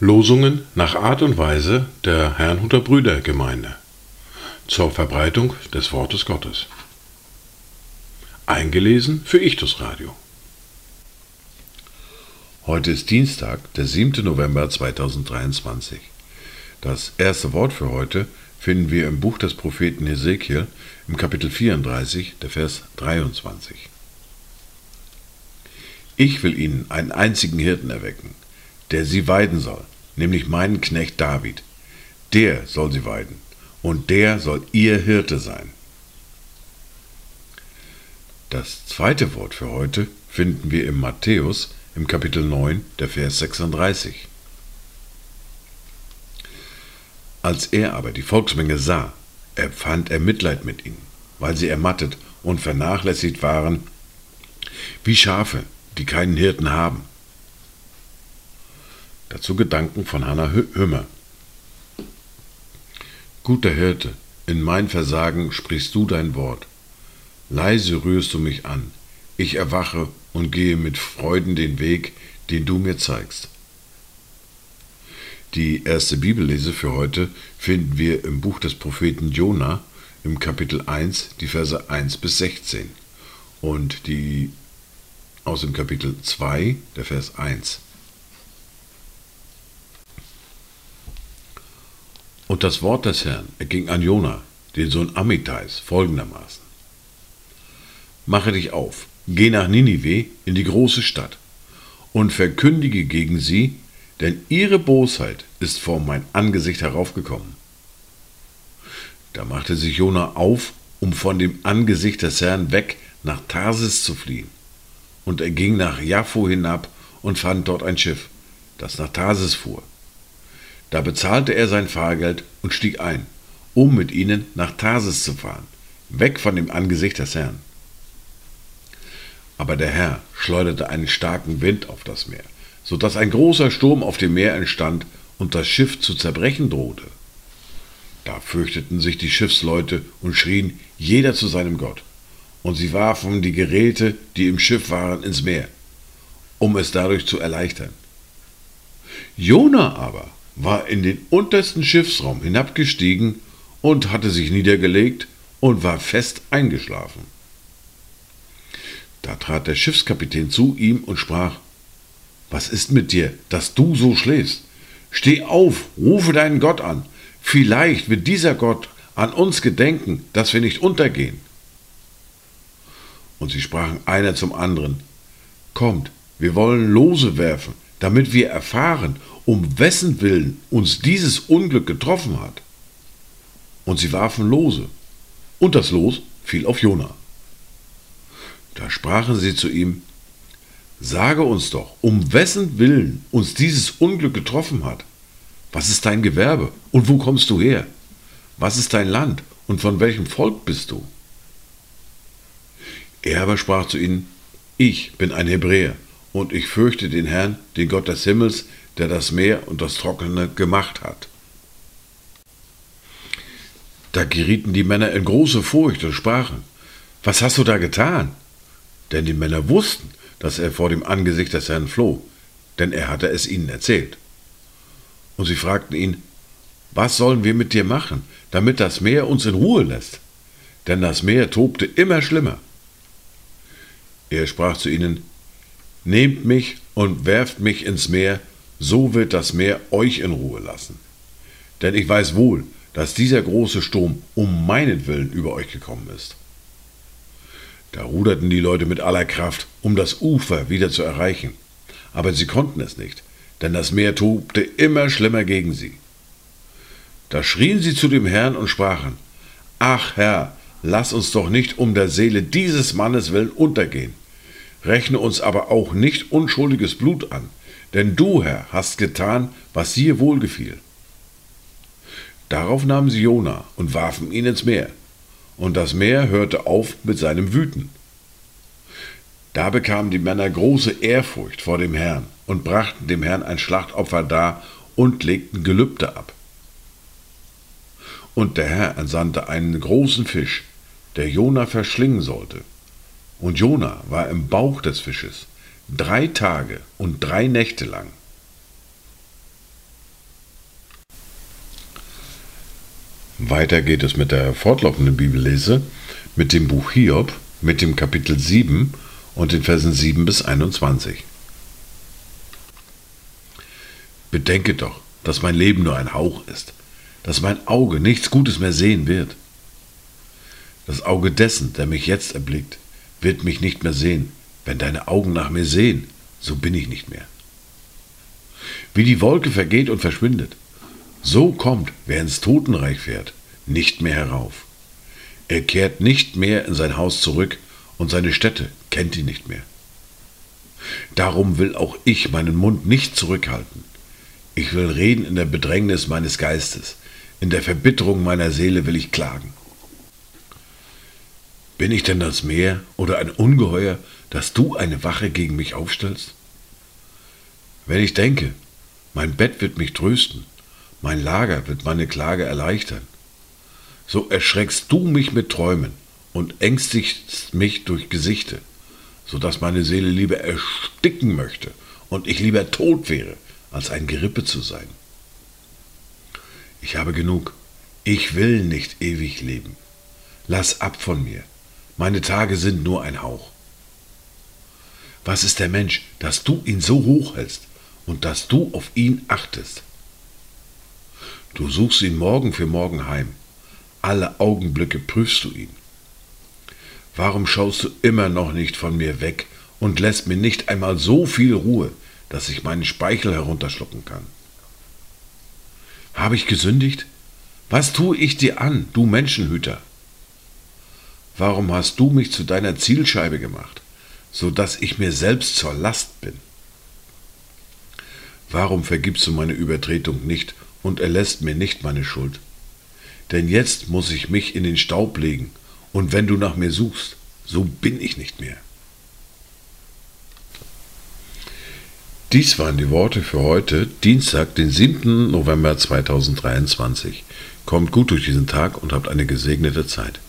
Losungen nach Art und Weise der Herrnhuter Brüdergemeinde zur Verbreitung des Wortes Gottes. Eingelesen für Ichtus Radio. Heute ist Dienstag, der 7. November 2023. Das erste Wort für heute finden wir im Buch des Propheten Hesekiel im Kapitel 34, der Vers 23. Ich will ihnen einen einzigen Hirten erwecken, der sie weiden soll, nämlich meinen Knecht David. Der soll sie weiden, und der soll ihr Hirte sein. Das zweite Wort für heute finden wir im Matthäus im Kapitel 9, der Vers 36. Als er aber die Volksmenge sah, empfand er Mitleid mit ihnen, weil sie ermattet und vernachlässigt waren, wie Schafe, die keinen Hirten haben. Dazu Gedanken von Hannah Hümmer. Guter Hirte, in mein Versagen sprichst du dein Wort. Leise rührst du mich an. Ich erwache und gehe mit Freuden den Weg, den du mir zeigst. Die erste Bibellese für heute finden wir im Buch des Propheten Jona im Kapitel 1, die Verse 1 bis 16 und die aus dem Kapitel 2, der Vers 1. Und das Wort des Herrn erging an Jona, den Sohn Amitais, folgendermaßen. Mache dich auf, geh nach Ninive in die große Stadt und verkündige gegen sie, denn ihre Bosheit ist vor mein Angesicht heraufgekommen. Da machte sich Jona auf, um von dem Angesicht des Herrn weg nach Tarsis zu fliehen. Und er ging nach Jaffo hinab und fand dort ein Schiff, das nach Tarsis fuhr. Da bezahlte er sein Fahrgeld und stieg ein, um mit ihnen nach Tarsis zu fahren, weg von dem Angesicht des Herrn. Aber der Herr schleuderte einen starken Wind auf das Meer, so dass ein großer Sturm auf dem Meer entstand und das Schiff zu zerbrechen drohte. Da fürchteten sich die Schiffsleute und schrien jeder zu seinem Gott. Und sie warfen die Geräte, die im Schiff waren, ins Meer, um es dadurch zu erleichtern. Jona aber war in den untersten Schiffsraum hinabgestiegen und hatte sich niedergelegt und war fest eingeschlafen. Da trat der Schiffskapitän zu ihm und sprach, Was ist mit dir, dass du so schläfst? Steh auf, rufe deinen Gott an, vielleicht wird dieser Gott an uns gedenken, dass wir nicht untergehen. Und sie sprachen einer zum anderen, Kommt, wir wollen Lose werfen, damit wir erfahren, um wessen Willen uns dieses Unglück getroffen hat. Und sie warfen Lose, und das Los fiel auf Jona. Da sprachen sie zu ihm, Sage uns doch, um wessen Willen uns dieses Unglück getroffen hat. Was ist dein Gewerbe und wo kommst du her? Was ist dein Land und von welchem Volk bist du? Er aber sprach zu ihnen, Ich bin ein Hebräer und ich fürchte den Herrn, den Gott des Himmels, der das Meer und das Trockene gemacht hat. Da gerieten die Männer in große Furcht und sprachen, Was hast du da getan? Denn die Männer wussten, dass er vor dem Angesicht des Herrn floh, denn er hatte es ihnen erzählt. Und sie fragten ihn, Was sollen wir mit dir machen, damit das Meer uns in Ruhe lässt? Denn das Meer tobte immer schlimmer. Er sprach zu ihnen, Nehmt mich und werft mich ins Meer, so wird das Meer euch in Ruhe lassen. Denn ich weiß wohl, dass dieser große Sturm um meinetwillen über euch gekommen ist. Da ruderten die Leute mit aller Kraft, um das Ufer wieder zu erreichen. Aber sie konnten es nicht, denn das Meer tobte immer schlimmer gegen sie. Da schrien sie zu dem Herrn und sprachen, Ach Herr, lass uns doch nicht um der Seele dieses Mannes willen untergehen. Rechne uns aber auch nicht unschuldiges Blut an, denn du, Herr, hast getan, was dir wohlgefiel. Darauf nahmen sie Jona und warfen ihn ins Meer und das Meer hörte auf mit seinem Wüten. Da bekamen die Männer große Ehrfurcht vor dem Herrn und brachten dem Herrn ein Schlachtopfer dar und legten Gelübde ab. Und der Herr entsandte einen großen Fisch, der Jona verschlingen sollte. Und Jona war im Bauch des Fisches drei Tage und drei Nächte lang. Weiter geht es mit der fortlaufenden Bibellese, mit dem Buch Hiob, mit dem Kapitel 7 und den Versen 7 bis 21. Bedenke doch, dass mein Leben nur ein Hauch ist, dass mein Auge nichts Gutes mehr sehen wird. Das Auge dessen, der mich jetzt erblickt, wird mich nicht mehr sehen. Wenn deine Augen nach mir sehen, so bin ich nicht mehr. Wie die Wolke vergeht und verschwindet, so kommt, wer ins Totenreich fährt, nicht mehr herauf. Er kehrt nicht mehr in sein Haus zurück und seine Stätte kennt ihn nicht mehr. Darum will auch ich meinen Mund nicht zurückhalten. Ich will reden in der Bedrängnis meines Geistes, in der Verbitterung meiner Seele will ich klagen. Bin ich denn das Meer oder ein Ungeheuer, dass du eine Wache gegen mich aufstellst? Wenn ich denke, mein Bett wird mich trösten, mein Lager wird meine Klage erleichtern, so erschreckst du mich mit Träumen und ängstigst mich durch Gesichte, so dass meine Seele lieber ersticken möchte und ich lieber tot wäre, als ein Gerippe zu sein. Ich habe genug. Ich will nicht ewig leben. Lass ab von mir. Meine Tage sind nur ein Hauch. Was ist der Mensch, dass du ihn so hoch hältst und dass du auf ihn achtest? Du suchst ihn morgen für morgen heim. Alle Augenblicke prüfst du ihn. Warum schaust du immer noch nicht von mir weg und lässt mir nicht einmal so viel Ruhe, dass ich meinen Speichel herunterschlucken kann? Habe ich gesündigt? Was tue ich dir an, du Menschenhüter? Warum hast du mich zu deiner Zielscheibe gemacht, so dass ich mir selbst zur Last bin? Warum vergibst du meine Übertretung nicht und erlässt mir nicht meine Schuld? Denn jetzt muss ich mich in den Staub legen, und wenn du nach mir suchst, so bin ich nicht mehr. Dies waren die Worte für heute, Dienstag, den 7. November 2023. Kommt gut durch diesen Tag und habt eine gesegnete Zeit.